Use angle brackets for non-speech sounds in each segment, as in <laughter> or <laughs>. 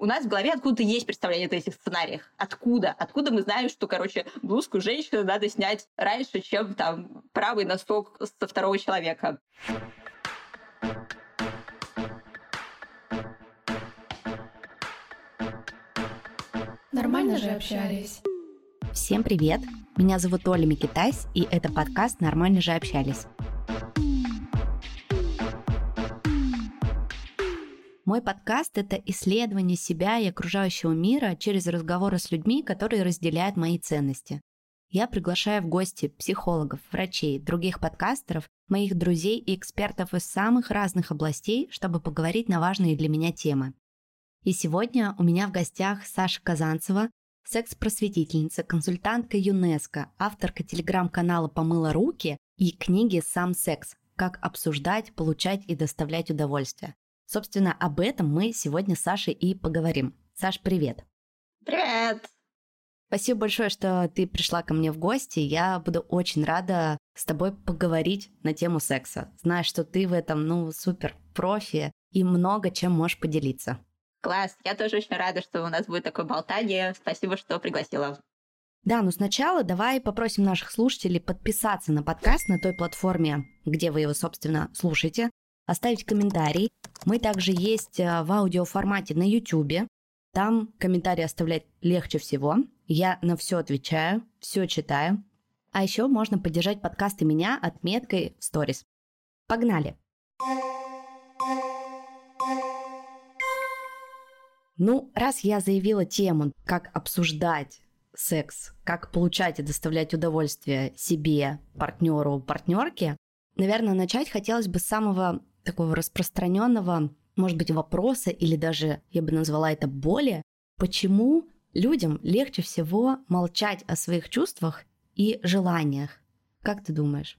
У нас в голове откуда-то есть представление о этих сценариях. Откуда? Откуда мы знаем, что, короче, блузку женщины надо снять раньше, чем там правый носок со второго человека. Нормально же общались. Всем привет! Меня зовут Оля Микитайс, и это подкаст «Нормально же общались». Мой подкаст — это исследование себя и окружающего мира через разговоры с людьми, которые разделяют мои ценности. Я приглашаю в гости психологов, врачей, других подкастеров, моих друзей и экспертов из самых разных областей, чтобы поговорить на важные для меня темы. И сегодня у меня в гостях Саша Казанцева, секс-просветительница, консультантка ЮНЕСКО, авторка телеграм-канала «Помыла руки» и книги «Сам секс. Как обсуждать, получать и доставлять удовольствие». Собственно, об этом мы сегодня с Сашей и поговорим. Саш, привет! Привет! Спасибо большое, что ты пришла ко мне в гости. Я буду очень рада с тобой поговорить на тему секса. Знаю, что ты в этом, ну, супер профи и много чем можешь поделиться. Класс, я тоже очень рада, что у нас будет такое болтание. Спасибо, что пригласила. Да, но сначала давай попросим наших слушателей подписаться на подкаст на той платформе, где вы его, собственно, слушаете, оставить комментарий. Мы также есть э, в аудиоформате на YouTube. Там комментарии оставлять легче всего. Я на все отвечаю, все читаю. А еще можно поддержать подкасты меня отметкой в сторис. Погнали! Ну, раз я заявила тему, как обсуждать секс, как получать и доставлять удовольствие себе, партнеру, партнерке, наверное, начать хотелось бы с самого такого распространенного, может быть, вопроса или даже, я бы назвала это боли, почему людям легче всего молчать о своих чувствах и желаниях. Как ты думаешь?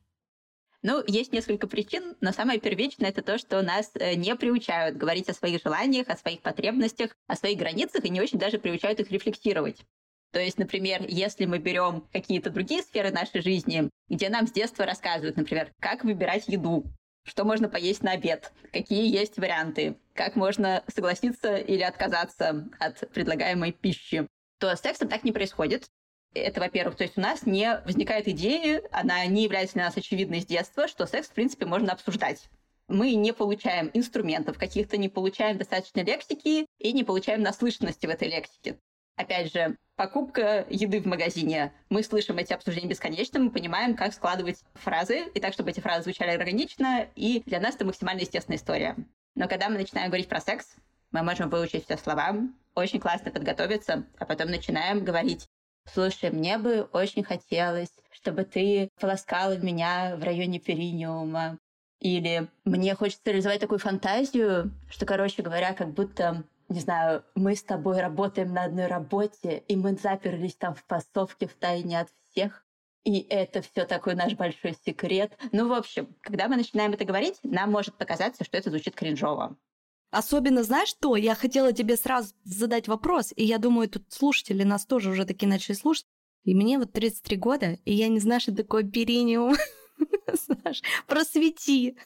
Ну, есть несколько причин, но самое первичное это то, что нас э, не приучают говорить о своих желаниях, о своих потребностях, о своих границах и не очень даже приучают их рефлексировать. То есть, например, если мы берем какие-то другие сферы нашей жизни, где нам с детства рассказывают, например, как выбирать еду, что можно поесть на обед, какие есть варианты, как можно согласиться или отказаться от предлагаемой пищи, то с сексом так не происходит. Это, во-первых, то есть у нас не возникает идеи, она не является для нас очевидной с детства, что секс, в принципе, можно обсуждать. Мы не получаем инструментов каких-то, не получаем достаточно лексики и не получаем наслышанности в этой лексике. Опять же, покупка еды в магазине. Мы слышим эти обсуждения бесконечно, мы понимаем, как складывать фразы, и так, чтобы эти фразы звучали органично, и для нас это максимально естественная история. Но когда мы начинаем говорить про секс, мы можем выучить все слова, очень классно подготовиться, а потом начинаем говорить «Слушай, мне бы очень хотелось, чтобы ты полоскала меня в районе периниума». Или «Мне хочется реализовать такую фантазию, что, короче говоря, как будто не знаю, мы с тобой работаем на одной работе, и мы заперлись там в пасовке в тайне от всех, и это все такой наш большой секрет. Ну, в общем, когда мы начинаем это говорить, нам может показаться, что это звучит кринжово. Особенно, знаешь что, я хотела тебе сразу задать вопрос, и я думаю, тут слушатели нас тоже уже такие начали слушать, и мне вот 33 года, и я не знаю, что такое периниум. <laughs> Знаешь, просвети.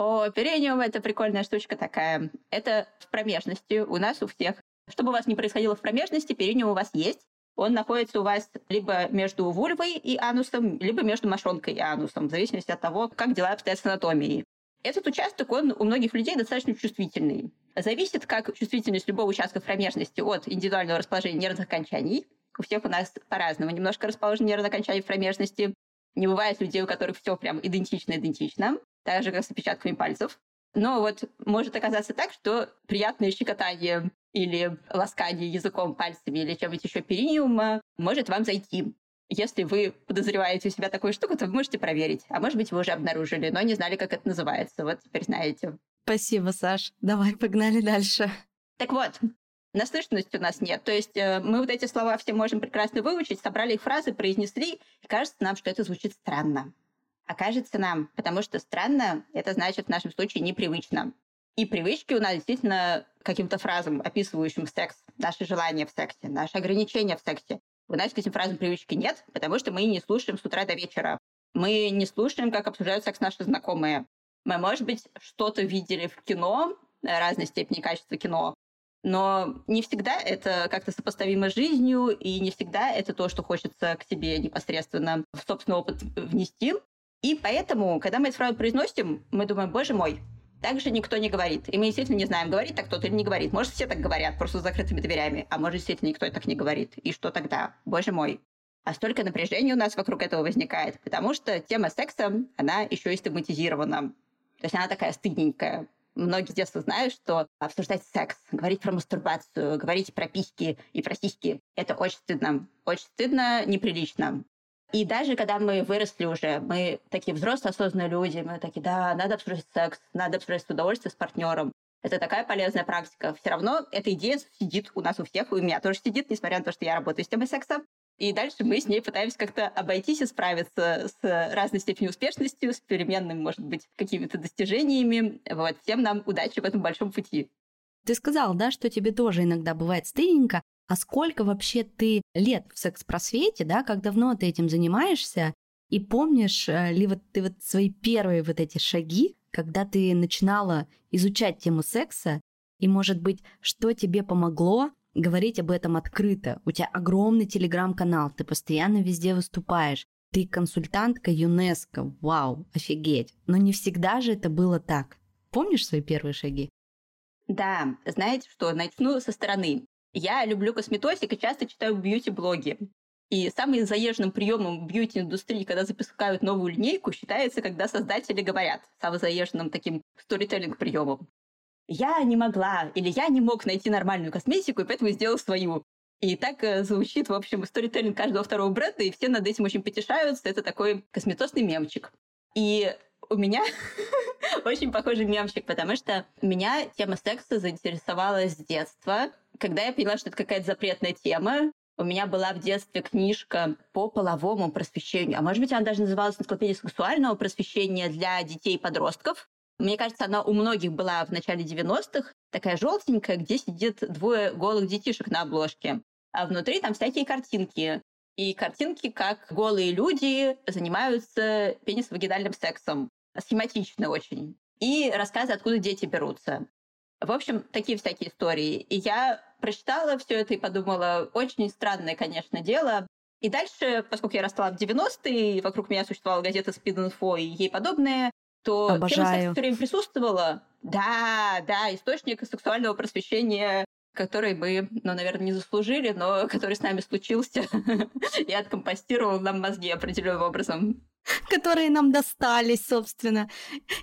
О, перениум — это прикольная штучка такая. Это в промежности у нас у всех. Что бы у вас ни происходило в промежности, перениум у вас есть. Он находится у вас либо между вульвой и анусом, либо между мошонкой и анусом, в зависимости от того, как дела обстоят с анатомией. Этот участок, он у многих людей достаточно чувствительный. Зависит как чувствительность любого участка промежности от индивидуального расположения нервных окончаний. У всех у нас по-разному немножко расположены нервные окончания в промежности. Не бывает людей, у которых все прям идентично-идентично так же, как с отпечатками пальцев. Но вот может оказаться так, что приятное щекотание или ласкание языком, пальцами или чем-нибудь еще периниума может вам зайти. Если вы подозреваете у себя такую штуку, то вы можете проверить. А может быть, вы уже обнаружили, но не знали, как это называется. Вот теперь знаете. Спасибо, Саш. Давай, погнали дальше. Так вот, наслышанности у нас нет. То есть э, мы вот эти слова все можем прекрасно выучить, собрали их фразы, произнесли, и кажется нам, что это звучит странно окажется нам, потому что странно, это значит в нашем случае непривычно. И привычки у нас действительно каким-то фразам, описывающим секс, наши желания в сексе, наши ограничения в сексе. У нас к этим фразам привычки нет, потому что мы не слушаем с утра до вечера. Мы не слушаем, как обсуждают секс наши знакомые. Мы, может быть, что-то видели в кино, разной степени качества кино, но не всегда это как-то сопоставимо с жизнью, и не всегда это то, что хочется к себе непосредственно в собственный опыт внести. И поэтому, когда мы эту фразу произносим, мы думаем, боже мой, так же никто не говорит. И мы действительно не знаем, говорит так кто-то или не говорит. Может, все так говорят, просто с закрытыми дверями. А может, действительно никто так не говорит. И что тогда? Боже мой. А столько напряжения у нас вокруг этого возникает, потому что тема секса, она еще и стигматизирована. То есть она такая стыдненькая. Многие с детства знают, что обсуждать секс, говорить про мастурбацию, говорить про письки и про сиськи — это очень стыдно. Очень стыдно, неприлично. И даже когда мы выросли уже, мы такие взрослые, осознанные люди, мы такие, да, надо обсуждать секс, надо обсуждать удовольствие с партнером. Это такая полезная практика. Все равно эта идея сидит у нас у всех, у меня тоже сидит, несмотря на то, что я работаю с темой секса. И дальше мы с ней пытаемся как-то обойтись и справиться с разной степенью успешности, с переменным, может быть, какими-то достижениями. Вот. Всем нам удачи в этом большом пути. Ты сказал, да, что тебе тоже иногда бывает стыдненько. А сколько вообще ты лет в секс-просвете, да, как давно ты этим занимаешься? И помнишь э, ли вот ты вот свои первые вот эти шаги, когда ты начинала изучать тему секса, и, может быть, что тебе помогло говорить об этом открыто. У тебя огромный телеграм-канал, ты постоянно везде выступаешь. Ты консультантка ЮНЕСКО, вау, офигеть. Но не всегда же это было так. Помнишь свои первые шаги? Да, знаете что, начну со стороны. Я люблю косметосик и часто читаю бьюти-блоги. И самым заезженным приемом бьюти-индустрии, когда запускают новую линейку, считается, когда создатели говорят, самым заезженным таким сторителлинг приемом я не могла или я не мог найти нормальную косметику, и поэтому сделал свою. И так э, звучит, в общем, сторителлинг каждого второго бренда, и все над этим очень потешаются. Это такой косметосный мемчик. И у меня <laughs> очень похожий мемчик, потому что меня тема секса заинтересовала с детства. Когда я поняла, что это какая-то запретная тема, у меня была в детстве книжка по половому просвещению, а может быть, она даже называлась «Энциклопедия сексуального просвещения для детей и подростков». Мне кажется, она у многих была в начале 90-х, такая желтенькая, где сидит двое голых детишек на обложке. А внутри там всякие картинки. И картинки, как голые люди занимаются пенис-вагинальным сексом. Схематично очень. И рассказы, откуда дети берутся. В общем, такие всякие истории. И я прочитала все это и подумала, очень странное, конечно, дело. И дальше, поскольку я росла в 90-е, вокруг меня существовала газета Info и ей подобное, то Обожаю. тема секса все время присутствовала. Да, да, источник сексуального просвещения который мы, ну, наверное, не заслужили, но <laughs> который с нами случился <laughs> и откомпостировал нам мозги определенным образом. <laughs> Которые нам достались, собственно.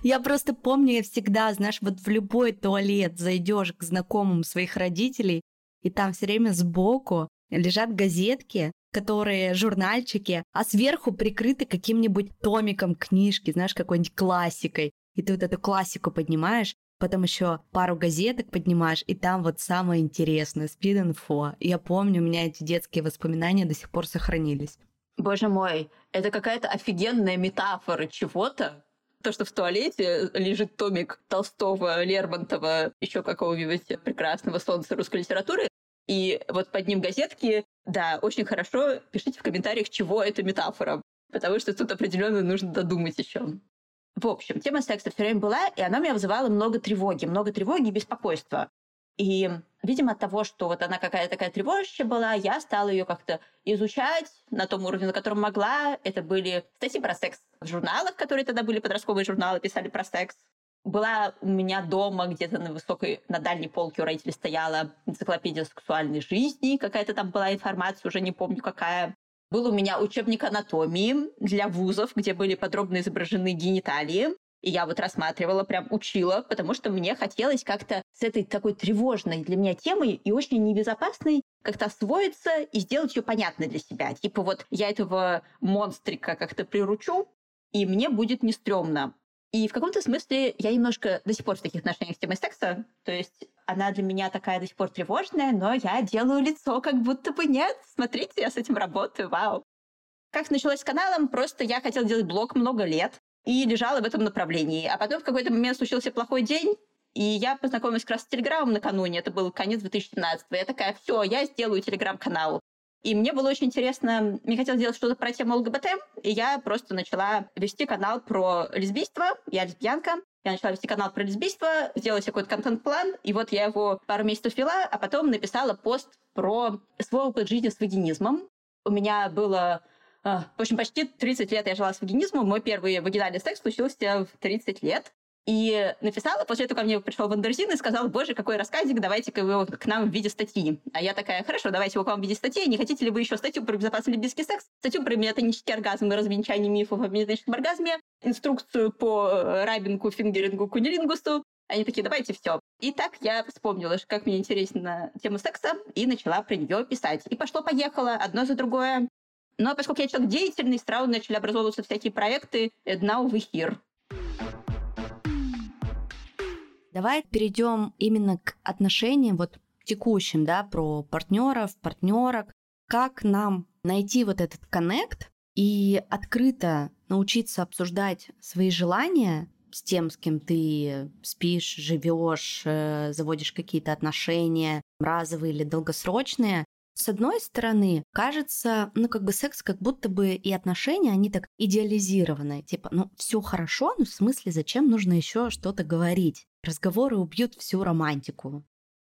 Я просто помню, я всегда, знаешь, вот в любой туалет зайдешь к знакомым своих родителей, и там все время сбоку лежат газетки, которые журнальчики, а сверху прикрыты каким-нибудь томиком книжки, знаешь, какой-нибудь классикой. И ты вот эту классику поднимаешь, потом еще пару газеток поднимаешь, и там вот самое интересное, спид-инфо. Я помню, у меня эти детские воспоминания до сих пор сохранились. Боже мой, это какая-то офигенная метафора чего-то, то, что в туалете лежит томик Толстого, Лермонтова, еще какого-нибудь прекрасного солнца русской литературы, и вот под ним газетки, да, очень хорошо. Пишите в комментариях, чего это метафора, потому что тут определенно нужно додумать еще. В общем, тема секса все время была, и она меня вызывала много тревоги, много тревоги и беспокойства. И, видимо, от того, что вот она какая-то такая тревожащая была, я стала ее как-то изучать на том уровне, на котором могла. Это были статьи про секс в журналах, которые тогда были подростковые журналы, писали про секс была у меня дома где-то на высокой, на дальней полке у родителей стояла энциклопедия сексуальной жизни, какая-то там была информация, уже не помню какая. Был у меня учебник анатомии для вузов, где были подробно изображены гениталии. И я вот рассматривала, прям учила, потому что мне хотелось как-то с этой такой тревожной для меня темой и очень небезопасной как-то освоиться и сделать ее понятной для себя. Типа вот я этого монстрика как-то приручу, и мне будет не стрёмно. И в каком-то смысле я немножко до сих пор в таких отношениях с темой секса. То есть она для меня такая до сих пор тревожная, но я делаю лицо, как будто бы нет. Смотрите, я с этим работаю, вау. Как началось с каналом, просто я хотела делать блог много лет и лежала в этом направлении. А потом в какой-то момент случился плохой день, и я познакомилась как раз с Телеграмом накануне, это был конец 2017 Я такая, все, я сделаю Телеграм-канал. И мне было очень интересно, мне хотелось сделать что-то про тему ЛГБТ, и я просто начала вести канал про лесбийство, я лесбиянка, Я начала вести канал про лесбийство, сделала себе какой-то контент-план, и вот я его пару месяцев вела, а потом написала пост про свой опыт жизни с вагинизмом. У меня было в общем, почти 30 лет я жила с вагинизмом. Мой первый вагинальный секс случился в 30 лет. И написала, после этого ко мне пришел Wonderzine и сказал, боже, какой рассказик, давайте-ка его к нам в виде статьи. А я такая, хорошо, давайте его к вам в виде статьи. Не хотите ли вы еще статью про безопасный лесбийский секс, статью про метанический оргазм и развенчание мифов о метаническом оргазме, инструкцию по э, rubbing у, fingering у, куннилингусу. Они такие, давайте все. И так я вспомнила, как мне интересна тема секса, и начала про нее писать. И пошло-поехало, одно за другое. Но поскольку я человек деятельный, сразу начали образовываться всякие проекты «Now we here». Давай перейдем именно к отношениям вот текущим, да, про партнеров, партнерок. Как нам найти вот этот коннект и открыто научиться обсуждать свои желания с тем, с кем ты спишь, живешь, э, заводишь какие-то отношения, разовые или долгосрочные, с одной стороны, кажется, ну, как бы секс, как будто бы и отношения, они так идеализированы. Типа, ну, все хорошо, но в смысле, зачем нужно еще что-то говорить? Разговоры убьют всю романтику.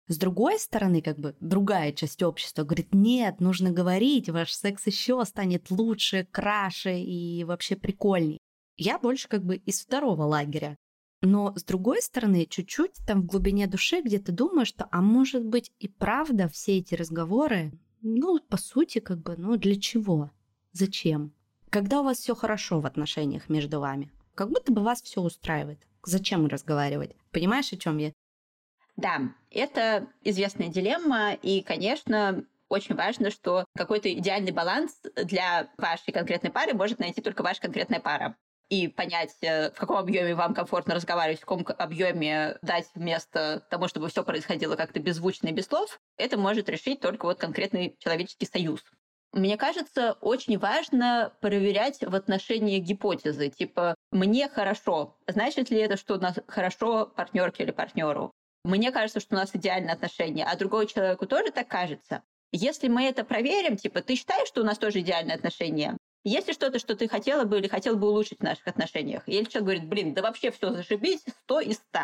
С другой стороны, как бы другая часть общества говорит, нет, нужно говорить, ваш секс еще станет лучше, краше и вообще прикольней. Я больше как бы из второго лагеря. Но с другой стороны, чуть-чуть там в глубине души где-то думаю, что, а может быть и правда все эти разговоры, ну, по сути, как бы, ну, для чего? Зачем? Когда у вас все хорошо в отношениях между вами, как будто бы вас все устраивает. Зачем разговаривать? Понимаешь, о чем я? Да, это известная дилемма, и, конечно, очень важно, что какой-то идеальный баланс для вашей конкретной пары может найти только ваша конкретная пара и понять, э, в каком объеме вам комфортно разговаривать, в каком объеме дать вместо тому, чтобы все происходило как-то беззвучно и без слов, это может решить только вот конкретный человеческий союз. Мне кажется, очень важно проверять в отношении гипотезы, типа «мне хорошо». Значит ли это, что у нас хорошо партнерке или партнеру? Мне кажется, что у нас идеальные отношения, а другому человеку тоже так кажется. Если мы это проверим, типа, ты считаешь, что у нас тоже идеальные отношения? Есть ли что-то, что ты хотела бы или хотел бы улучшить в наших отношениях? Или человек говорит, блин, да вообще все зашибись, 100 из 100.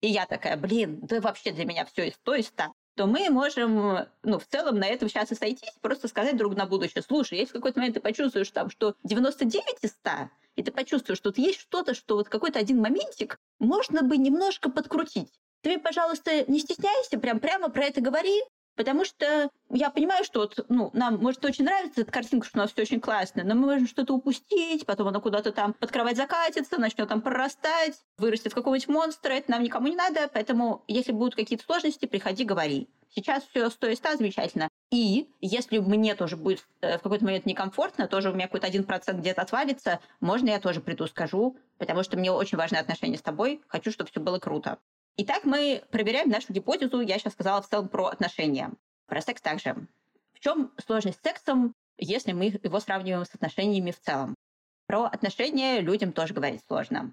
И я такая, блин, да вообще для меня все из 100 из 100 то мы можем, ну, в целом на этом сейчас и сойтись, просто сказать друг на будущее, слушай, если в какой-то момент ты почувствуешь там, что 99 из 100, и ты почувствуешь, что тут есть что-то, что вот какой-то один моментик можно бы немножко подкрутить. Ты, пожалуйста, не стесняйся, прям прямо про это говори, Потому что я понимаю, что вот, ну, нам, может, очень нравится эта картинка, что у нас все очень классно, но мы можем что-то упустить, потом она куда-то там под кровать закатится, начнет там прорастать, вырастет какого-нибудь монстра, это нам никому не надо, поэтому если будут какие-то сложности, приходи, говори. Сейчас все 100 из 100 замечательно. И если мне тоже будет э, в какой-то момент некомфортно, тоже у меня какой-то один процент где-то отвалится, можно я тоже приду, скажу, потому что мне очень важны отношения с тобой, хочу, чтобы все было круто. Итак, мы проверяем нашу гипотезу. Я сейчас сказала в целом про отношения. Про секс также. В чем сложность с сексом, если мы его сравниваем с отношениями в целом? Про отношения людям тоже говорить сложно.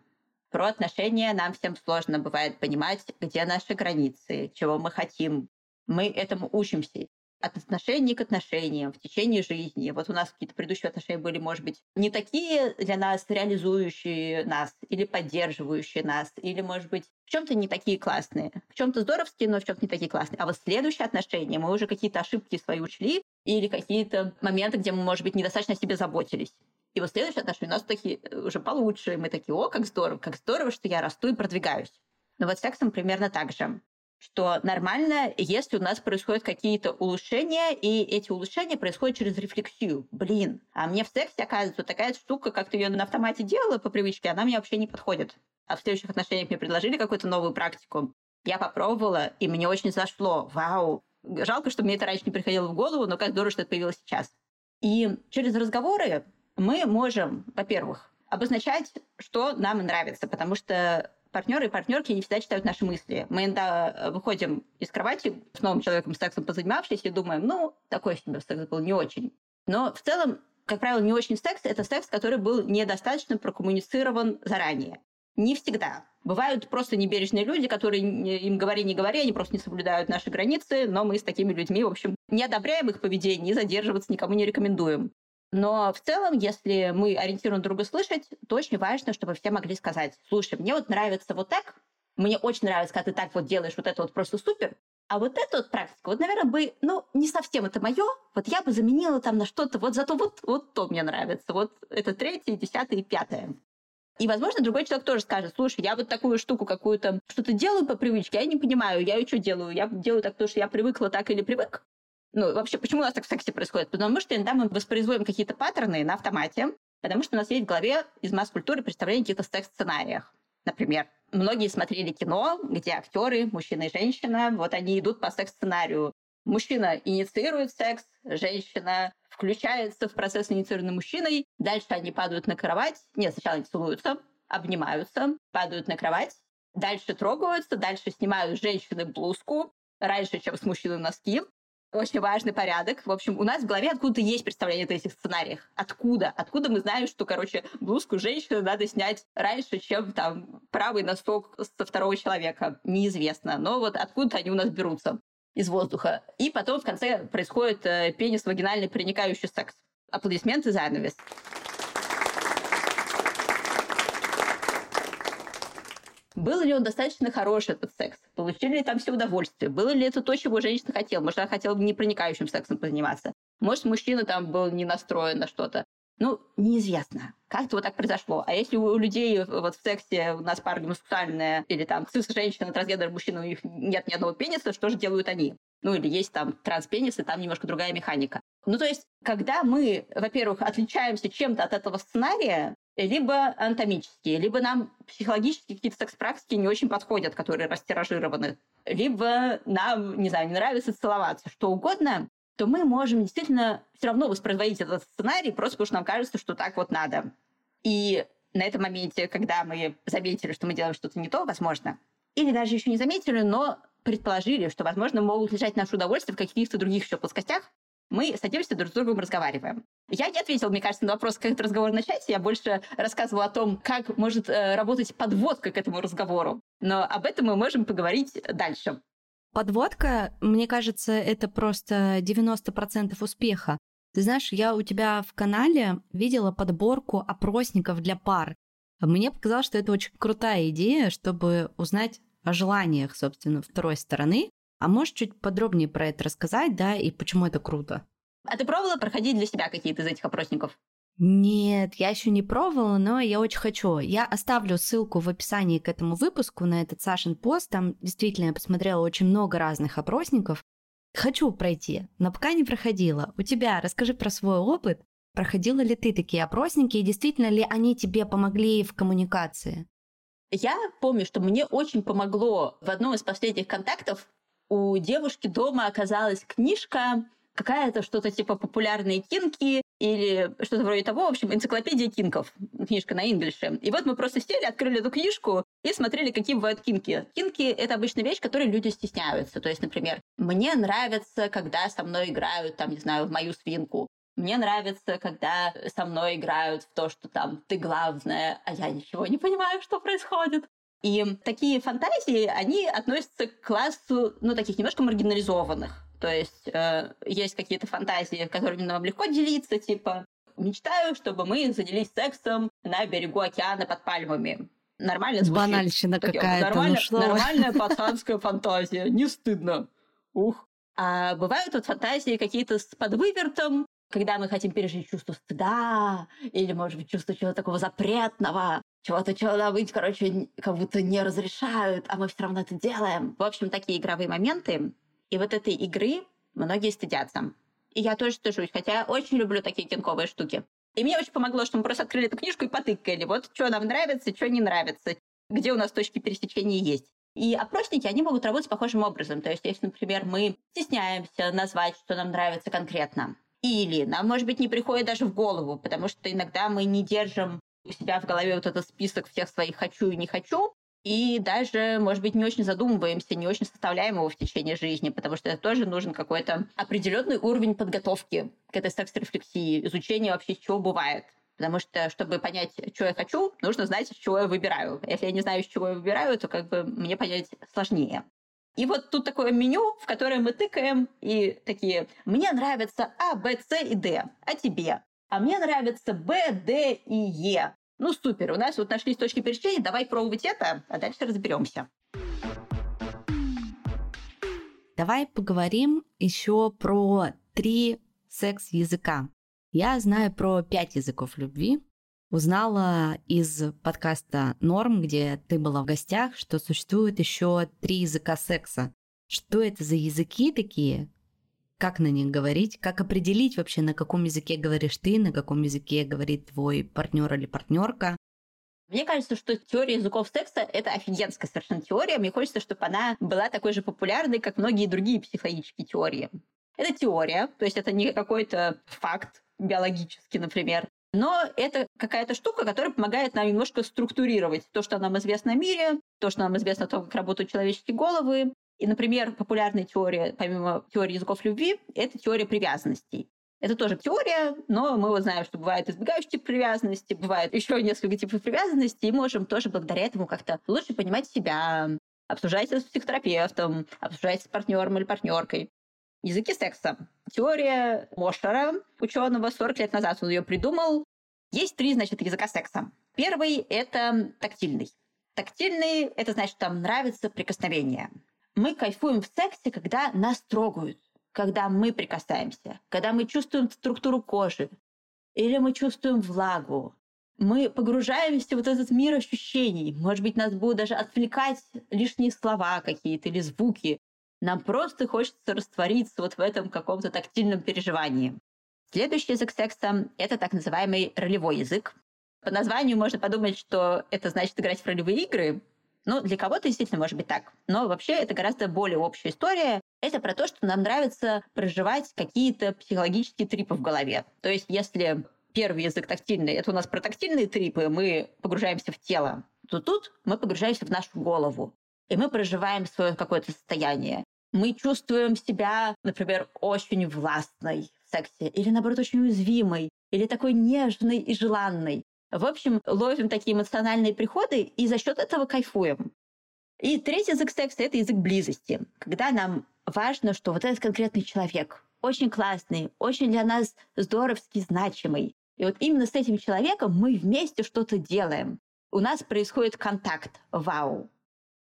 Про отношения нам всем сложно бывает понимать, где наши границы, чего мы хотим. Мы этому учимся от отношений к отношениям в течение жизни. Вот у нас какие-то предыдущие отношения были, может быть, не такие для нас реализующие нас или поддерживающие нас, или, может быть, в чем-то не такие классные, в чем-то здоровские, но в чем-то не такие классные. А вот следующие отношения мы уже какие-то ошибки свои учли или какие-то моменты, где мы, может быть, недостаточно о себе заботились. И вот следующие отношения у нас такие э, уже получше. Мы такие, о, как здорово, как здорово, что я расту и продвигаюсь. Но вот с сексом примерно так же что нормально, если у нас происходят какие-то улучшения, и эти улучшения происходят через рефлексию. Блин, а мне в сексе, оказывается, такая штука, как ты ее на автомате делала по привычке, она мне вообще не подходит. А в следующих отношениях мне предложили какую-то новую практику. Я попробовала, и мне очень зашло. Вау! Жалко, что мне это раньше не приходило в голову, но как здорово, что это появилось сейчас. И через разговоры мы можем, во-первых, обозначать, что нам нравится, потому что партнеры и партнерки не всегда читают наши мысли. Мы иногда э, выходим из кровати с новым человеком, сексом позанимавшись, и думаем, ну, такой себе секс был не очень. Но в целом, как правило, не очень секс – это секс, который был недостаточно прокоммуницирован заранее. Не всегда. Бывают просто небережные люди, которые им говори, не говори, они просто не соблюдают наши границы, но мы с такими людьми, в общем, не одобряем их поведение, не задерживаться никому не рекомендуем. Но в целом, если мы ориентируем друга слышать, то очень важно, чтобы все могли сказать, слушай, мне вот нравится вот так, мне очень нравится, когда ты так вот делаешь, вот это вот просто супер, а вот эта вот практика, вот, наверное, бы, ну, не совсем это мое, вот я бы заменила там на что-то, вот зато вот, вот то мне нравится, вот это третье, десятое и пятое. И, возможно, другой человек тоже скажет, слушай, я вот такую штуку какую-то, что-то делаю по привычке, я не понимаю, я ее что делаю? Я делаю так, потому что я привыкла так или привык? Ну, вообще, почему у нас так в сексе происходит? Потому что иногда мы воспроизводим какие-то паттерны на автомате, потому что у нас есть в голове из масс-культуры представление о каких-то секс-сценариях. Например, многие смотрели кино, где актеры, мужчина и женщина, вот они идут по секс-сценарию. Мужчина инициирует секс, женщина включается в процесс инициированный мужчиной, дальше они падают на кровать, нет, сначала они целуются, обнимаются, падают на кровать, дальше трогаются, дальше снимают женщины блузку, раньше, чем с мужчиной носки, очень важный порядок. В общем, у нас в голове откуда-то есть представление о этих сценариях. Откуда? Откуда мы знаем, что, короче, блузку женщины надо снять раньше, чем там правый носок со второго человека? Неизвестно. Но вот откуда они у нас берутся из воздуха. И потом в конце происходит э, пенис-вагинальный проникающий секс. Аплодисменты, занавес. Был ли он достаточно хороший, этот секс? Получили ли там все удовольствие? Было ли это то, чего женщина хотела? Может, она хотела не проникающим сексом заниматься? Может, мужчина там был не настроен на что-то? Ну, неизвестно. Как-то вот так произошло. А если у людей вот в сексе у нас пара гомосексуальная, или там цис-женщина, трансгендер мужчина, у них нет ни одного пениса, что же делают они? Ну, или есть там транспенисы, там немножко другая механика. Ну, то есть, когда мы, во-первых, отличаемся чем-то от этого сценария, либо анатомические, либо нам психологические какие-то секс-практики не очень подходят, которые растиражированы, либо нам, не знаю, не нравится целоваться, что угодно, то мы можем действительно все равно воспроизводить этот сценарий, просто потому что нам кажется, что так вот надо. И на этом моменте, когда мы заметили, что мы делаем что-то не то, возможно, или даже еще не заметили, но предположили, что, возможно, могут лежать наше удовольствие в каких-то других еще плоскостях, мы садимся друг с другом разговариваем. Я не ответила, мне кажется, на вопрос, как этот разговор начать. Я больше рассказывала о том, как может э, работать подводка к этому разговору. Но об этом мы можем поговорить дальше. Подводка, мне кажется, это просто 90% успеха. Ты знаешь, я у тебя в канале видела подборку опросников для пар. Мне показалось, что это очень крутая идея, чтобы узнать о желаниях, собственно, второй стороны, а можешь чуть подробнее про это рассказать, да, и почему это круто? А ты пробовала проходить для себя какие-то из этих опросников? Нет, я еще не пробовала, но я очень хочу. Я оставлю ссылку в описании к этому выпуску на этот Сашин пост. Там действительно я посмотрела очень много разных опросников. Хочу пройти, но пока не проходила. У тебя расскажи про свой опыт. Проходила ли ты такие опросники и действительно ли они тебе помогли в коммуникации? Я помню, что мне очень помогло в одном из последних контактов у девушки дома оказалась книжка какая-то что-то типа популярные кинки или что-то вроде того. В общем, энциклопедия кинков. Книжка на инглише. И вот мы просто сели, открыли эту книжку и смотрели, какие бывают кинки. Кинки — это обычная вещь, которой люди стесняются. То есть, например, мне нравится, когда со мной играют, там, не знаю, в мою свинку. Мне нравится, когда со мной играют в то, что там ты главная, а я ничего не понимаю, что происходит. И такие фантазии, они относятся к классу, ну, таких немножко маргинализованных. То есть э, есть какие-то фантазии, которыми нам легко делиться, типа мечтаю, чтобы мы занялись сексом на берегу океана под пальмами. Нормально звучит. Банальщина какая-то. Нормально, ну нормальная <laughs> пацанская фантазия. Не стыдно. Ух. А бывают вот фантазии какие-то с подвывертом, когда мы хотим пережить чувство стыда, или, может быть, чувство чего-то такого запретного, чего-то, чего быть, короче, как будто не разрешают, а мы все равно это делаем. В общем, такие игровые моменты. И вот этой игры многие стыдятся. И я тоже стыжусь, хотя я очень люблю такие кинковые штуки. И мне очень помогло, что мы просто открыли эту книжку и потыкали. Вот что нам нравится, что не нравится, где у нас точки пересечения есть. И опросники, они могут работать похожим образом. То есть, если, например, мы стесняемся назвать, что нам нравится конкретно, или нам, может быть, не приходит даже в голову, потому что иногда мы не держим у себя в голове вот этот список всех своих «хочу» и «не хочу», и даже, может быть, не очень задумываемся, не очень составляем его в течение жизни, потому что это тоже нужен какой-то определенный уровень подготовки к этой секс-рефлексии, изучения вообще, чего бывает. Потому что, чтобы понять, что я хочу, нужно знать, с чего я выбираю. Если я не знаю, с чего я выбираю, то как бы мне понять сложнее. И вот тут такое меню, в которое мы тыкаем и такие, мне нравится А, Б, С и Д, а тебе? А мне нравится Б, Д и Е. Ну, супер, у нас вот нашлись точки пересечения, давай пробовать это, а дальше разберемся. Давай поговорим еще про три секс-языка. Я знаю про пять языков любви. Узнала из подкаста «Норм», где ты была в гостях, что существует еще три языка секса. Что это за языки такие? Как на них говорить? Как определить вообще, на каком языке говоришь ты, на каком языке говорит твой партнер или партнерка? Мне кажется, что теория языков секса — это офигенская совершенно теория. Мне хочется, чтобы она была такой же популярной, как многие другие психологические теории. Это теория, то есть это не какой-то факт биологический, например. Но это какая-то штука, которая помогает нам немножко структурировать то, что нам известно о мире, то, что нам известно о том, как работают человеческие головы. И, например, популярная теория, помимо теории языков любви, это теория привязанностей. Это тоже теория, но мы вот знаем, что бывает избегающий тип привязанности, бывает еще несколько типов привязанности, и можем тоже благодаря этому как-то лучше понимать себя, обсуждать с психотерапевтом, обсуждать с партнером или партнеркой. Языки секса. Теория Мошера, ученого, 40 лет назад он ее придумал. Есть три, значит, языка секса. Первый — это тактильный. Тактильный — это значит, что нам нравится прикосновение. Мы кайфуем в сексе, когда нас трогают когда мы прикасаемся, когда мы чувствуем структуру кожи, или мы чувствуем влагу. Мы погружаемся в вот этот мир ощущений. Может быть, нас будут даже отвлекать лишние слова какие-то или звуки. Нам просто хочется раствориться вот в этом каком-то тактильном переживании. Следующий язык секса — это так называемый ролевой язык. По названию можно подумать, что это значит играть в ролевые игры, ну, для кого-то действительно может быть так. Но вообще это гораздо более общая история. Это про то, что нам нравится проживать какие-то психологические трипы в голове. То есть если первый язык тактильный, это у нас про тактильные трипы, мы погружаемся в тело, то тут мы погружаемся в нашу голову. И мы проживаем свое какое-то состояние. Мы чувствуем себя, например, очень властной в сексе, или наоборот очень уязвимой, или такой нежной и желанной. В общем, ловим такие эмоциональные приходы и за счет этого кайфуем. И третий язык секса — это язык близости, когда нам важно, что вот этот конкретный человек очень классный, очень для нас здоровски значимый. И вот именно с этим человеком мы вместе что-то делаем. У нас происходит контакт. Вау.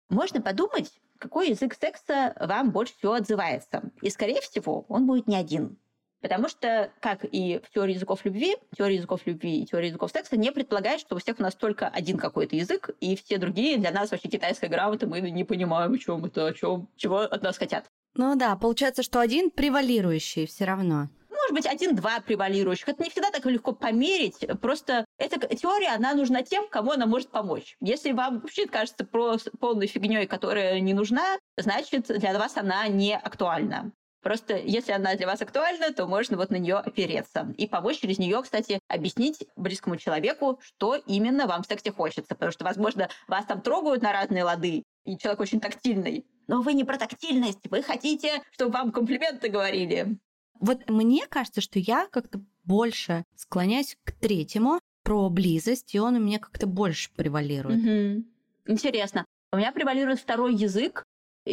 Можно подумать, какой язык секса вам больше всего отзывается. И, скорее всего, он будет не один. Потому что, как и в теории языков любви, теория языков любви и теория языков секса не предполагает, что у всех у нас только один какой-то язык, и все другие для нас вообще китайская грамота, мы не понимаем, о чем это, о чем, чего от нас хотят. Ну да, получается, что один превалирующий все равно может быть, один-два превалирующих. Это не всегда так легко померить. Просто эта теория, она нужна тем, кому она может помочь. Если вам вообще кажется про полной фигней, которая не нужна, значит, для вас она не актуальна. Просто если она для вас актуальна, то можно вот на нее опереться. И помочь через нее, кстати, объяснить близкому человеку, что именно вам в сексе хочется. Потому что, возможно, вас там трогают на разные лады, и человек очень тактильный. Но вы не про тактильность, вы хотите, чтобы вам комплименты говорили. Вот мне кажется, что я как-то больше склоняюсь к третьему, про близость, и он у меня как-то больше превалирует. Угу. Интересно. У меня превалирует второй язык,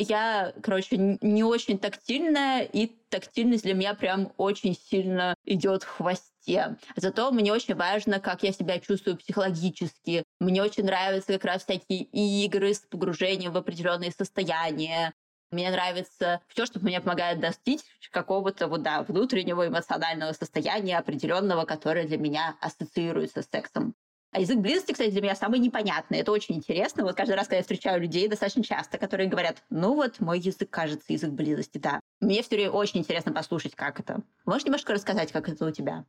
я, короче, не очень тактильная, и тактильность для меня прям очень сильно идет в хвосте. Зато мне очень важно, как я себя чувствую психологически. Мне очень нравятся как раз такие игры с погружением в определенные состояния. Мне нравится все, что мне помогает достичь какого-то вот, да, внутреннего эмоционального состояния определенного, которое для меня ассоциируется с сексом. А язык близости, кстати, для меня самый непонятный. Это очень интересно. Вот каждый раз, когда я встречаю людей достаточно часто, которые говорят, ну вот мой язык кажется язык близости, да. Мне все время очень интересно послушать, как это. Можешь немножко рассказать, как это у тебя?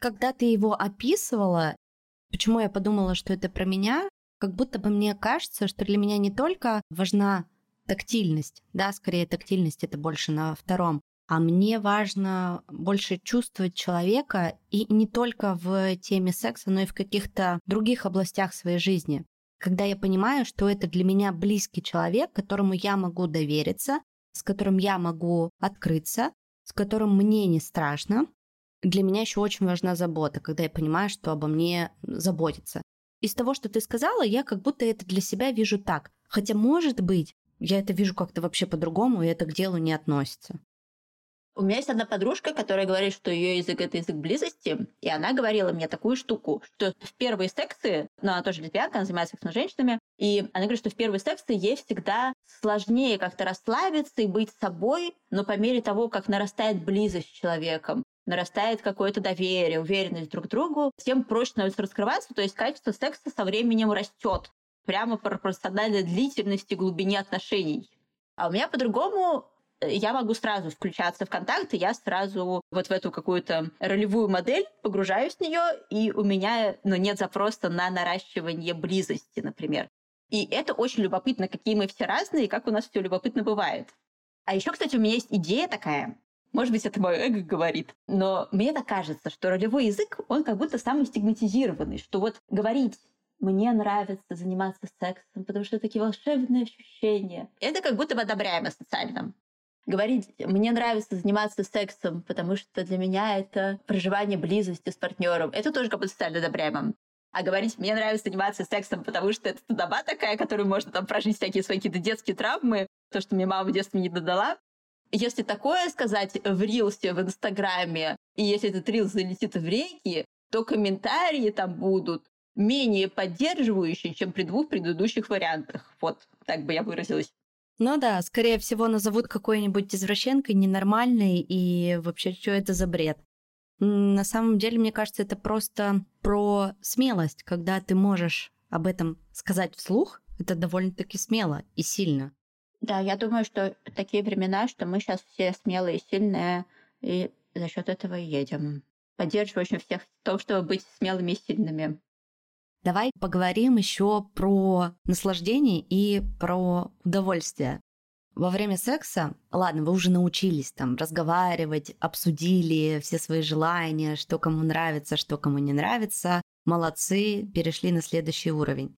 Когда ты его описывала, почему я подумала, что это про меня, как будто бы мне кажется, что для меня не только важна тактильность, да, скорее тактильность это больше на втором, а мне важно больше чувствовать человека и не только в теме секса, но и в каких-то других областях своей жизни. Когда я понимаю, что это для меня близкий человек, которому я могу довериться, с которым я могу открыться, с которым мне не страшно, для меня еще очень важна забота, когда я понимаю, что обо мне заботится. Из того, что ты сказала, я как будто это для себя вижу так. Хотя, может быть, я это вижу как-то вообще по-другому, и это к делу не относится. У меня есть одна подружка, которая говорит, что ее язык — это язык близости, и она говорила мне такую штуку, что в первые сексы, ну, она тоже лесбиянка, она занимается сексом с женщинами, и она говорит, что в первые сексы ей всегда сложнее как-то расслабиться и быть собой, но по мере того, как нарастает близость с человеком, нарастает какое-то доверие, уверенность друг к другу, тем проще становится раскрываться, то есть качество секса со временем растет прямо пропорционально длительности глубине отношений. А у меня по-другому я могу сразу включаться в контакт, и я сразу вот в эту какую-то ролевую модель погружаюсь в нее, и у меня ну, нет запроса на наращивание близости, например. И это очень любопытно, какие мы все разные, и как у нас все любопытно бывает. А еще, кстати, у меня есть идея такая. Может быть, это мое эго говорит. Но мне так кажется, что ролевой язык, он как будто самый стигматизированный, что вот говорить мне нравится заниматься сексом, потому что это такие волшебные ощущения. Это как будто бы одобряемо социально говорить, мне нравится заниматься сексом, потому что для меня это проживание близости с партнером. Это тоже как бы социально одобряемо. А говорить, мне нравится заниматься сексом, потому что это доба такая, которую можно там прожить всякие свои какие-то детские травмы, то, что мне мама в детстве не додала. Если такое сказать в рилсе, в Инстаграме, и если этот рилс залетит в реки, то комментарии там будут менее поддерживающие, чем при двух предыдущих вариантах. Вот так бы я выразилась. Ну да, скорее всего, назовут какой-нибудь извращенкой, ненормальной, и вообще, что это за бред? На самом деле, мне кажется, это просто про смелость, когда ты можешь об этом сказать вслух, это довольно-таки смело и сильно. Да, я думаю, что такие времена, что мы сейчас все смелые и сильные, и за счет этого и едем. Поддерживаю очень всех в том, чтобы быть смелыми и сильными. Давай поговорим еще про наслаждение и про удовольствие. Во время секса, ладно, вы уже научились там разговаривать, обсудили все свои желания, что кому нравится, что кому не нравится. Молодцы, перешли на следующий уровень.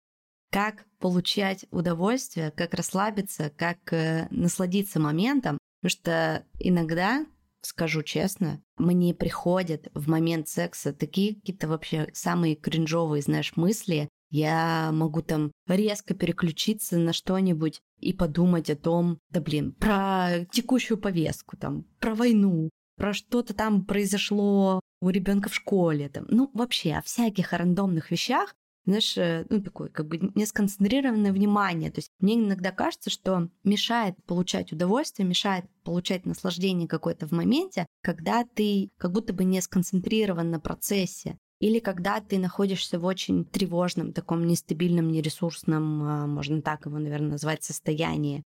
Как получать удовольствие, как расслабиться, как э, насладиться моментом, потому что иногда скажу честно, мне приходят в момент секса такие какие-то вообще самые кринжовые, знаешь, мысли. Я могу там резко переключиться на что-нибудь и подумать о том, да блин, про текущую повестку, там, про войну, про что-то там произошло у ребенка в школе, там, ну вообще о всяких рандомных вещах, знаешь, э, ну, такое, как бы несконцентрированное внимание. То есть мне иногда кажется, что мешает получать удовольствие, мешает получать наслаждение какое-то в моменте, когда ты как будто бы не сконцентрирован на процессе. Или когда ты находишься в очень тревожном, таком нестабильном, нересурсном, а, можно так его, наверное, назвать, состоянии.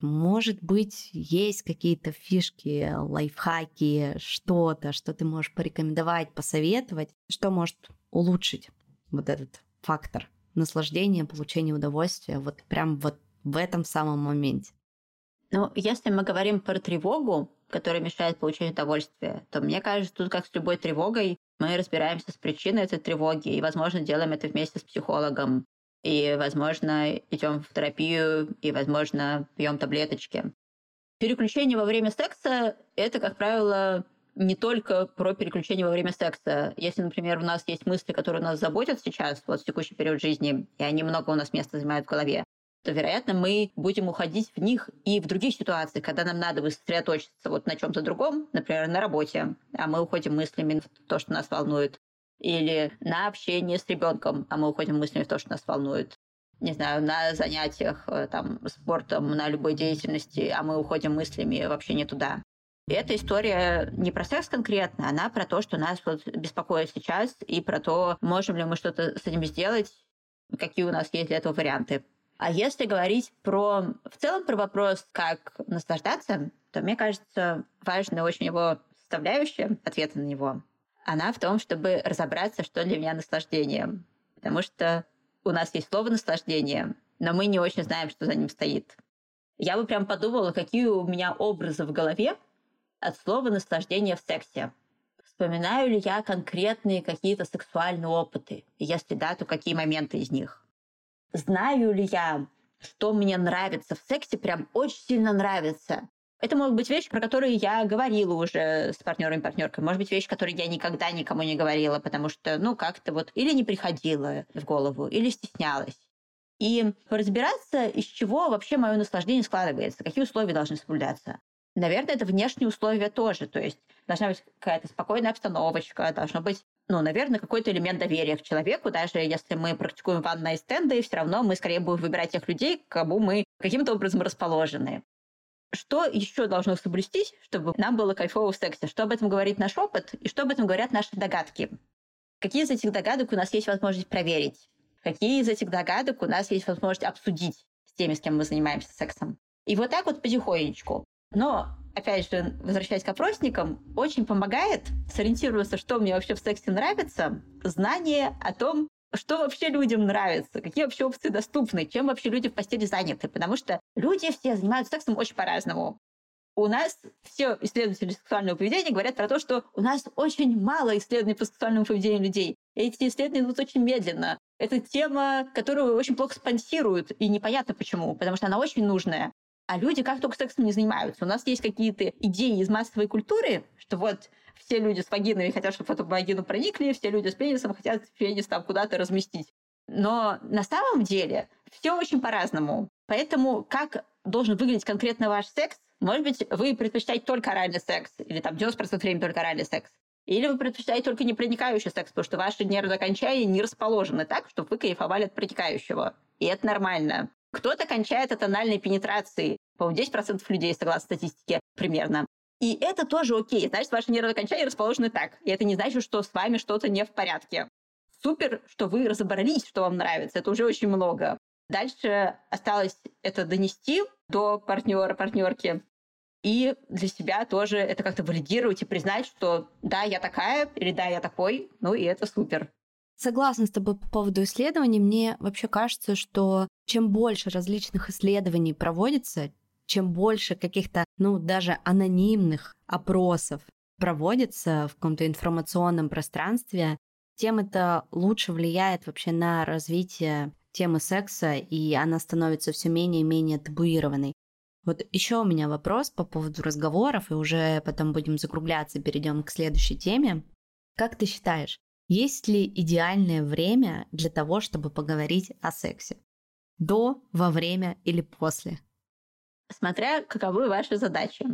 Может быть, есть какие-то фишки, лайфхаки, что-то, что ты можешь порекомендовать, посоветовать, что может улучшить вот этот фактор наслаждения, получения удовольствия вот прям вот в этом самом моменте. Ну, если мы говорим про тревогу, которая мешает получению удовольствия, то мне кажется, тут как с любой тревогой, мы разбираемся с причиной этой тревоги и, возможно, делаем это вместе с психологом. И, возможно, идем в терапию, и, возможно, пьем таблеточки. Переключение во время секса – это, как правило, не только про переключение во время секса. Если, например, у нас есть мысли, которые нас заботят сейчас, вот в текущий период жизни, и они много у нас места занимают в голове, то, вероятно, мы будем уходить в них и в других ситуациях, когда нам надо сосредоточиться вот на чем-то другом, например, на работе, а мы уходим мыслями в то, что нас волнует, или на общение с ребенком, а мы уходим мыслями в то, что нас волнует, не знаю, на занятиях, э, там, спортом, на любой деятельности, а мы уходим мыслями вообще не туда. И эта история не про секс конкретно, она про то, что нас вот беспокоит сейчас, и про то, можем ли мы что-то с этим сделать, какие у нас есть для этого варианты. А если говорить про в целом про вопрос, как наслаждаться, то мне кажется, важная очень его составляющая ответа на него. Она в том, чтобы разобраться, что для меня наслаждение. Потому что у нас есть слово наслаждение, но мы не очень знаем, что за ним стоит. Я бы прям подумала, какие у меня образы в голове от слова наслаждение в сексе. Вспоминаю ли я конкретные какие-то сексуальные опыты? Если да, то какие моменты из них? Знаю ли я, что мне нравится в сексе, прям очень сильно нравится? Это могут быть вещи, про которые я говорила уже с партнером и партнеркой. Может быть, вещи, которые я никогда никому не говорила, потому что, ну, как-то вот или не приходила в голову, или стеснялась. И разбираться, из чего вообще мое наслаждение складывается, какие условия должны соблюдаться. Наверное, это внешние условия тоже. То есть должна быть какая-то спокойная обстановочка, должно быть ну, наверное, какой-то элемент доверия к человеку, даже если мы практикуем one-night стенды, все равно мы скорее будем выбирать тех людей, к кому мы каким-то образом расположены. Что еще должно соблюстись, чтобы нам было кайфово в сексе? Что об этом говорит наш опыт и что об этом говорят наши догадки? Какие из этих догадок у нас есть возможность проверить? Какие из этих догадок у нас есть возможность обсудить с теми, с кем мы занимаемся сексом? И вот так вот потихонечку. Но, опять же, возвращаясь к опросникам, очень помогает сориентироваться, что мне вообще в сексе нравится, знание о том, что вообще людям нравится, какие вообще опции доступны, чем вообще люди в постели заняты. Потому что люди все занимаются сексом очень по-разному. У нас все исследователи сексуального поведения говорят про то, что у нас очень мало исследований по сексуальному поведению людей. Эти исследования идут очень медленно. Это тема, которую очень плохо спонсируют, и непонятно почему, потому что она очень нужная. А люди как только сексом не занимаются. У нас есть какие-то идеи из массовой культуры, что вот все люди с вагинами хотят, чтобы в эту вагину проникли, все люди с пенисом хотят пенис там куда-то разместить. Но на самом деле все очень по-разному. Поэтому как должен выглядеть конкретно ваш секс, может быть, вы предпочитаете только оральный секс, или там 90% времени только оральный секс. Или вы предпочитаете только непроникающий секс, потому что ваши нервы окончания не расположены так, чтобы вы кайфовали от проникающего. И это нормально. Кто-то кончает от анальной пенетрации. По-моему, 10% людей, согласно статистике, примерно. И это тоже окей. Значит, ваши нервные окончания расположены так. И это не значит, что с вами что-то не в порядке. Супер, что вы разобрались, что вам нравится. Это уже очень много. Дальше осталось это донести до партнера, партнерки. И для себя тоже это как-то валидировать и признать, что да, я такая, или да, я такой, ну и это супер. Согласна с тобой по поводу исследований. Мне вообще кажется, что чем больше различных исследований проводится, чем больше каких-то, ну, даже анонимных опросов проводится в каком-то информационном пространстве, тем это лучше влияет вообще на развитие темы секса, и она становится все менее и менее табуированной. Вот еще у меня вопрос по поводу разговоров, и уже потом будем закругляться, перейдем к следующей теме. Как ты считаешь, есть ли идеальное время для того, чтобы поговорить о сексе? До, во время или после? смотря каковы ваши задачи.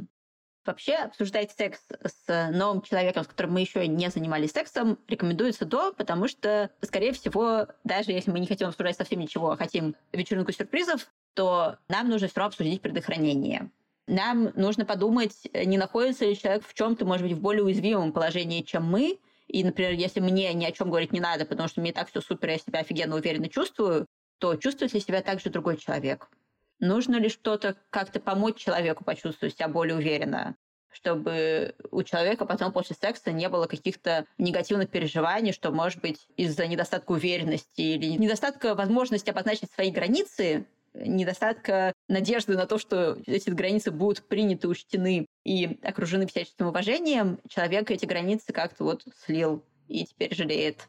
Вообще обсуждать секс с новым человеком, с которым мы еще не занимались сексом, рекомендуется до, потому что, скорее всего, даже если мы не хотим обсуждать совсем ничего, а хотим вечеринку сюрпризов, то нам нужно все равно обсудить предохранение. Нам нужно подумать, не находится ли человек в чем-то, может быть, в более уязвимом положении, чем мы. И, например, если мне ни о чем говорить не надо, потому что мне так все супер, я себя офигенно уверенно чувствую, то чувствует ли себя также другой человек? Нужно ли что-то как-то помочь человеку почувствовать себя более уверенно? чтобы у человека потом после секса не было каких-то негативных переживаний, что, может быть, из-за недостатка уверенности или недостатка возможности обозначить свои границы, недостатка надежды на то, что эти границы будут приняты, учтены и окружены всяческим уважением, человек эти границы как-то вот слил и теперь жалеет.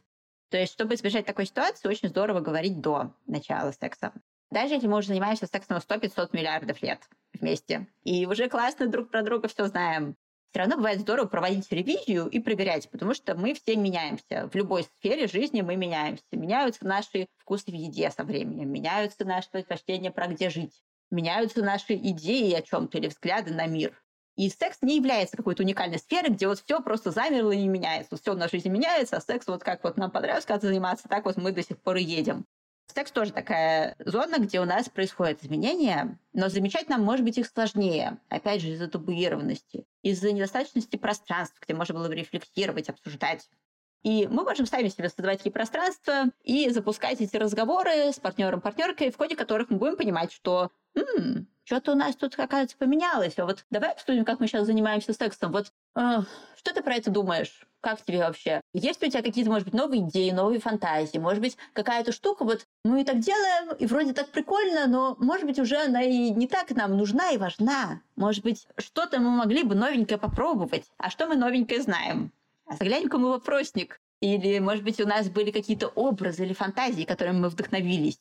То есть, чтобы избежать такой ситуации, очень здорово говорить до начала секса. Даже если мы уже занимаемся сексом 100-500 миллиардов лет вместе, и уже классно друг про друга все знаем, все равно бывает здорово проводить ревизию и проверять, потому что мы все меняемся. В любой сфере жизни мы меняемся. Меняются наши вкусы в еде со временем, меняются наши предпочтения про где жить, меняются наши идеи о чем-то или взгляды на мир. И секс не является какой-то уникальной сферой, где вот все просто замерло и не меняется. Все в нашей жизни меняется, а секс вот как вот нам понравилось когда заниматься, так вот мы до сих пор и едем. Секс тоже такая зона, где у нас происходят изменения, но замечать нам, может быть, их сложнее. Опять же, из-за табуированности, из-за недостаточности пространств, где можно было бы рефлексировать, обсуждать. И мы можем сами себе создавать такие пространства и запускать эти разговоры с партнером-партнеркой, в ходе которых мы будем понимать, что м-м, что-то у нас тут, оказывается, поменялось. А вот давай обсудим, как мы сейчас занимаемся сексом. Вот э, что ты про это думаешь? Как тебе вообще? Есть у тебя какие-то, может быть, новые идеи, новые фантазии? Может быть, какая-то штука, вот мы и так делаем, и вроде так прикольно, но, может быть, уже она и не так нам нужна и важна. Может быть, что-то мы могли бы новенькое попробовать. А что мы новенькое знаем? А заглянем-ка мы вопросник. Или, может быть, у нас были какие-то образы или фантазии, которыми мы вдохновились.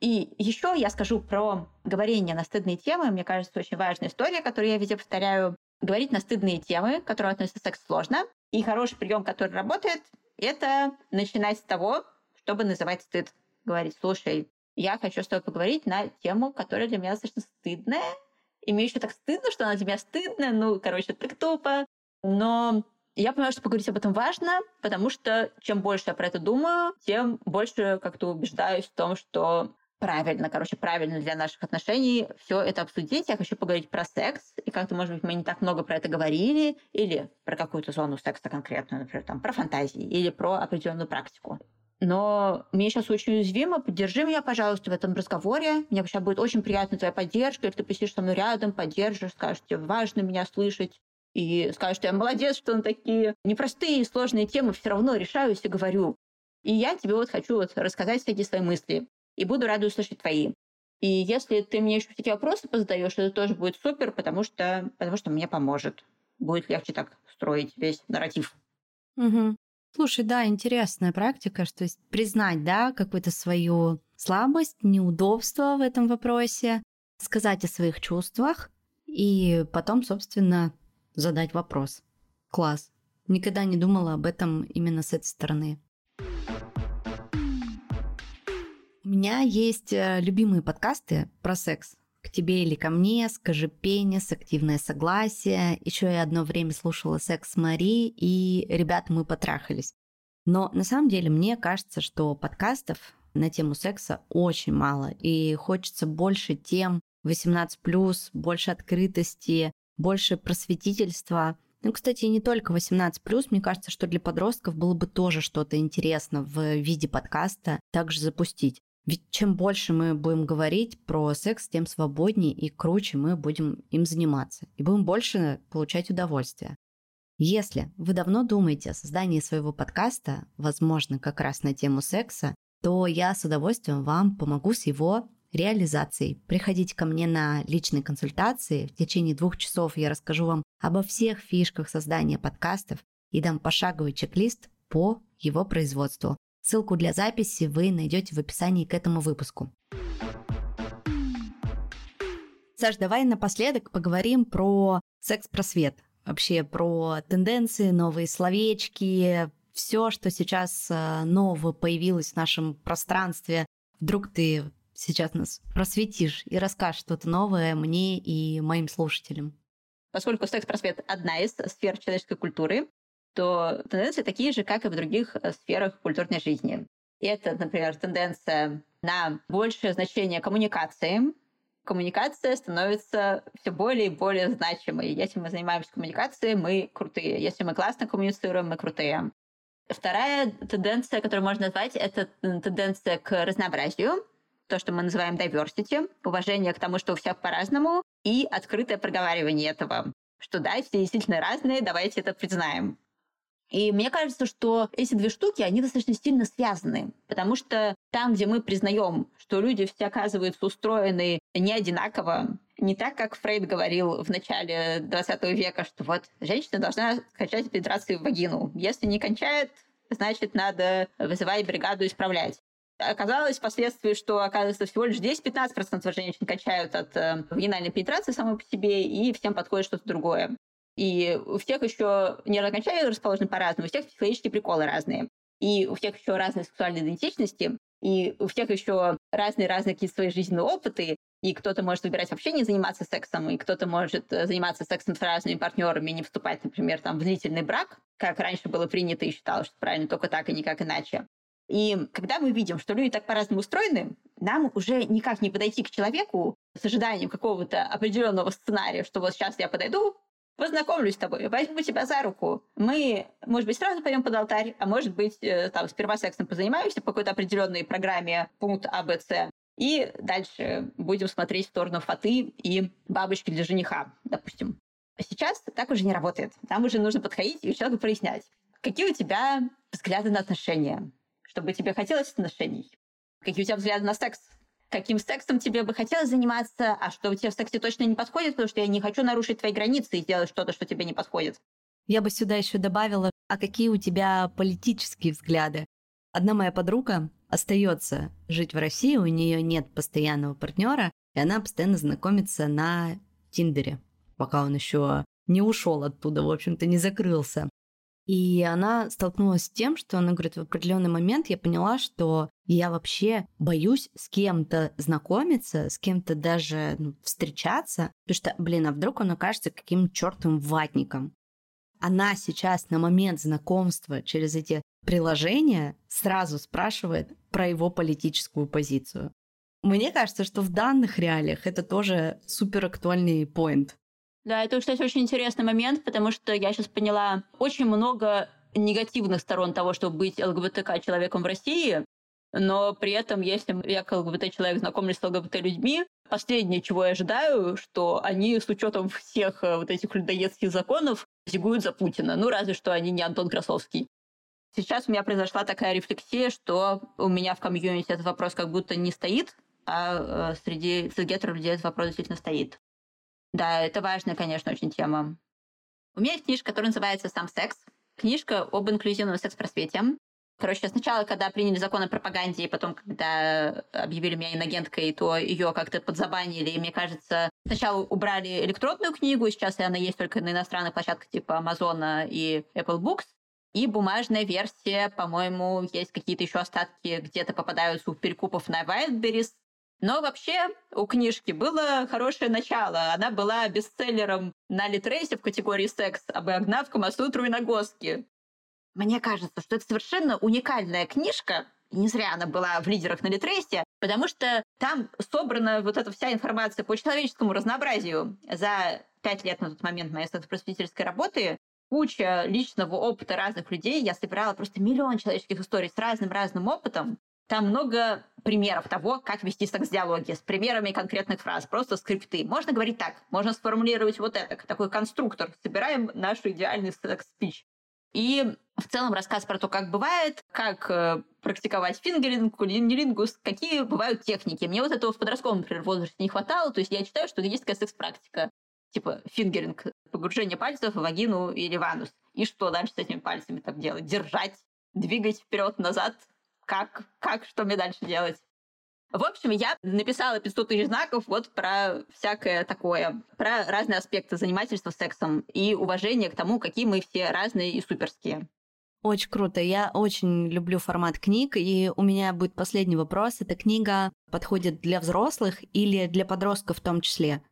И еще я скажу про говорение на стыдные темы. Мне кажется, очень важная история, которую я везде повторяю. Говорить на стыдные темы, которые относятся к сексу, сложно. И хороший прием, который работает, это начинать с того, чтобы называть стыд. Говорить, слушай, я хочу с тобой поговорить на тему, которая для меня достаточно стыдная, И мне еще так стыдно, что она для меня стыдная. Ну, короче, так тупо. Но я понимаю, что поговорить об этом важно, потому что чем больше я про это думаю, тем больше как-то убеждаюсь в том, что правильно, короче, правильно для наших отношений все это обсудить. Я хочу поговорить про секс, и как-то, может быть, мы не так много про это говорили, или про какую-то зону секса конкретную, например, там, про фантазии, или про определенную практику. Но мне сейчас очень уязвимо. Поддержи меня, пожалуйста, в этом разговоре. Мне вообще будет очень приятна твоя поддержка. Если ты посидишь со мной рядом, поддержишь, скажешь, тебе важно меня слышать. И скажешь, что я молодец, что на такие непростые и сложные темы все равно решаюсь и говорю. И я тебе вот хочу вот рассказать всякие свои мысли и буду рада услышать твои. И если ты мне еще такие вопросы позадаешь, это тоже будет супер, потому что, потому что мне поможет. Будет легче так строить весь нарратив. Угу. Слушай, да, интересная практика, что есть признать, да, какую-то свою слабость, неудобство в этом вопросе, сказать о своих чувствах и потом, собственно, задать вопрос. Класс. Никогда не думала об этом именно с этой стороны. Меня есть э, любимые подкасты про секс. К тебе или ко мне, скажи пенис, активное согласие. Еще я одно время слушала секс Мари, и ребята мы потрахались. Но на самом деле мне кажется, что подкастов на тему секса очень мало, и хочется больше тем 18+, больше открытости, больше просветительства. Ну, кстати, не только 18+, мне кажется, что для подростков было бы тоже что-то интересно в виде подкаста также запустить. Ведь чем больше мы будем говорить про секс, тем свободнее и круче мы будем им заниматься. И будем больше получать удовольствие. Если вы давно думаете о создании своего подкаста, возможно, как раз на тему секса, то я с удовольствием вам помогу с его реализацией. Приходите ко мне на личные консультации. В течение двух часов я расскажу вам обо всех фишках создания подкастов и дам пошаговый чек-лист по его производству. Ссылку для записи вы найдете в описании к этому выпуску. Саш, давай напоследок поговорим про секс-просвет. Вообще про тенденции, новые словечки, все, что сейчас э, нового появилось в нашем пространстве. Вдруг ты сейчас нас просветишь и расскажешь что-то новое мне и моим слушателям. Поскольку секс-просвет – одна из сфер человеческой культуры, то тенденции такие же, как и в других э, сферах культурной жизни. Это, например, тенденция на большее значение коммуникации. Коммуникация становится все более и более значимой. Если мы занимаемся коммуникацией, мы крутые. Если мы классно коммуницируем, мы крутые. Вторая тенденция, которую можно назвать, это тенденция к разнообразию, то, что мы называем diversity, уважение к тому, что у всех по-разному, и открытое проговаривание этого, что да, все действительно разные, давайте это признаем. И мне кажется, что эти две штуки, они достаточно сильно связаны, потому что там, где мы признаем, что люди все оказываются устроены не одинаково, не так, как Фрейд говорил в начале 20 века, что вот женщина должна кончать пенетрацию в вагину. Если не кончает, значит, надо вызывать бригаду исправлять. Оказалось впоследствии, что, оказывается, всего лишь 10-15% женщин качают от э, вагинальной пенетрации самой по себе, и всем подходит что-то другое. И у всех еще нервные окончания расположены по-разному, у всех психологические приколы разные. И у всех еще разные сексуальные идентичности, и у всех еще разные-разные какие-то свои жизненные опыты, и кто-то может выбирать вообще не заниматься сексом, и кто-то может э, заниматься сексом с разными партнерами не вступать, например, там, в длительный брак, как раньше было принято и считалось, что правильно только так и никак иначе. И когда мы видим, что люди так по-разному устроены, нам уже никак не подойти к человеку с ожиданием какого-то определенного сценария, что вот сейчас я подойду, познакомлюсь с тобой, возьму тебя за руку. Мы, может быть, сразу пойдем под алтарь, а может быть, э, там, сперва сексом позанимаемся по какой-то определенной программе, пункт А, Б, С, и дальше будем смотреть в сторону фаты и бабочки для жениха, допустим. Сейчас так уже не работает. Там уже нужно подходить и человеку прояснять, какие у тебя взгляды на отношения, чтобы тебе хотелось отношений, какие у тебя взгляды на секс, каким сексом тебе бы хотелось заниматься, а что тебе в сексе точно не подходит, потому что я не хочу нарушить твои границы и сделать что-то, что тебе не подходит. Я бы сюда еще добавила, а какие у тебя политические взгляды? Одна моя подруга остается жить в России, у нее нет постоянного партнера, и она постоянно знакомится на Тиндере, пока он еще не ушел оттуда, в общем-то, не закрылся. И она столкнулась с тем, что она говорит, в определенный момент я поняла, что я вообще боюсь с кем-то знакомиться, с кем-то даже ну, встречаться, потому что, блин, а вдруг он окажется каким чертовым ватником. Она сейчас на момент знакомства через эти приложения сразу спрашивает про его политическую позицию. Мне кажется, что в данных реалиях это тоже супер актуальный поинт. Да, это, кстати, очень интересный момент, потому что я сейчас поняла очень много негативных сторон того, чтобы быть ЛГБТК человеком в России, но при этом, если я как ЛГБТ-человек знакомлюсь с ЛГБТ-людьми, последнее, чего я ожидаю, что они с учетом всех э, вот этих людоедских законов зигуют за Путина. Ну, разве что они не Антон Красовский. Сейчас у меня произошла такая рефлексия, что у меня в комьюнити этот вопрос как будто не стоит, а э, среди гетеро людей этот вопрос действительно стоит. Да, это важная, конечно, очень тема. У меня есть книжка, которая называется «Сам секс». Книжка об инклюзивном секс-просвете. Короче, сначала, когда приняли закон о пропаганде, и потом, когда объявили меня инагенткой, то ее как-то подзабанили. И мне кажется, сначала убрали электронную книгу, сейчас она есть только на иностранных площадках типа Амазона и Apple Books. И бумажная версия, по-моему, есть какие-то еще остатки, где-то попадаются у перекупов на Wildberries. Но вообще у книжки было хорошее начало. Она была бестселлером на Литрейсе в категории секс, обогнав Камасутру и Нагоски. Мне кажется, что это совершенно уникальная книжка, не зря она была в лидерах на Литрейсе, потому что там собрана вот эта вся информация по человеческому разнообразию. За пять лет на тот момент моей секс-просветительской работы куча личного опыта разных людей. Я собирала просто миллион человеческих историй с разным-разным опытом. Там много примеров того, как вести секс-диалоги с примерами конкретных фраз, просто скрипты. Можно говорить так, можно сформулировать вот это, такой конструктор. Собираем наш идеальный секс-спич. И в целом рассказ про то, как бывает, как э, практиковать фингеринг, кулинилингус, какие бывают техники. Мне вот этого в подростковом, например, возрасте не хватало, то есть я читаю, что есть такая секс-практика, типа фингеринг, погружение пальцев в вагину или в анус. И что дальше с этими пальцами так делать? Держать, двигать вперед-назад, как, как, что мне дальше делать. В общем, я написала 500 тысяч знаков вот про всякое такое, про разные аспекты занимательства сексом и уважение к тому, какие мы все разные и суперские. Очень круто. Я очень люблю формат книг, и у меня будет последний вопрос. Эта книга подходит для взрослых или для подростков в том числе?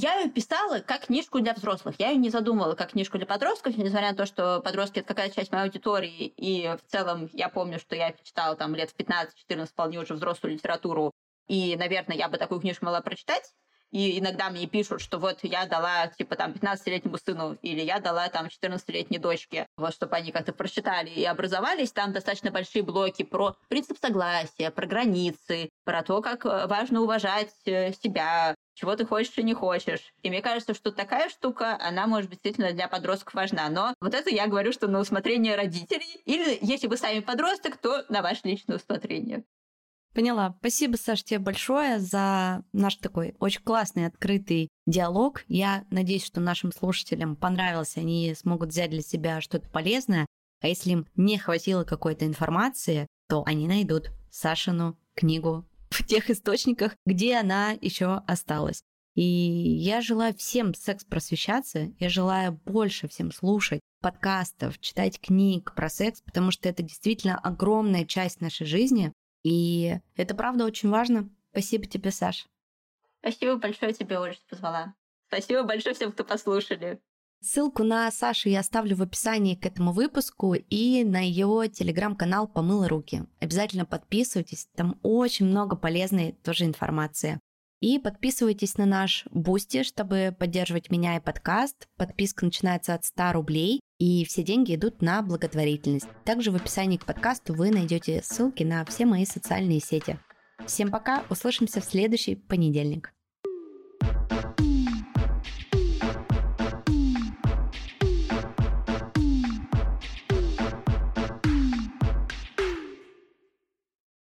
Я ее писала как книжку для взрослых. Я ее не задумывала как книжку для подростков, несмотря на то, что подростки — это какая-то часть моей аудитории, и в целом я помню, что я читала там лет в 15-14 вполне уже взрослую литературу, и, наверное, я бы такую книжку могла прочитать. И иногда мне пишут, что вот я дала, типа, там, 15-летнему сыну, или я дала, там, 14-летней дочке, вот, чтобы они как-то прочитали и образовались. Там достаточно большие блоки про принцип согласия, про границы, про то, как э, важно уважать э, себя, чего ты хочешь и не хочешь. И мне кажется, что такая штука, она может быть действительно для подростков важна. Но вот это я говорю, что на усмотрение родителей. Или если вы сами подросток, то на ваше личное усмотрение. Поняла. Спасибо, Саш, тебе большое за наш такой очень классный открытый диалог. Я надеюсь, что нашим слушателям понравился, они смогут взять для себя что-то полезное. А если им не хватило какой-то информации, то они найдут Сашину книгу в тех источниках, где она еще осталась. И я желаю всем секс просвещаться, я желаю больше всем слушать подкастов, читать книг про секс, потому что это действительно огромная часть нашей жизни, и это правда очень важно. Спасибо тебе, Саш. Спасибо большое тебе, Оля, что позвала. Спасибо большое всем, кто послушали. Ссылку на Сашу я оставлю в описании к этому выпуску и на ее телеграм-канал «Помыла руки». Обязательно подписывайтесь, там очень много полезной тоже информации. И подписывайтесь на наш Бусти, чтобы поддерживать меня и подкаст. Подписка начинается от 100 рублей, и все деньги идут на благотворительность. Также в описании к подкасту вы найдете ссылки на все мои социальные сети. Всем пока, услышимся в следующий понедельник.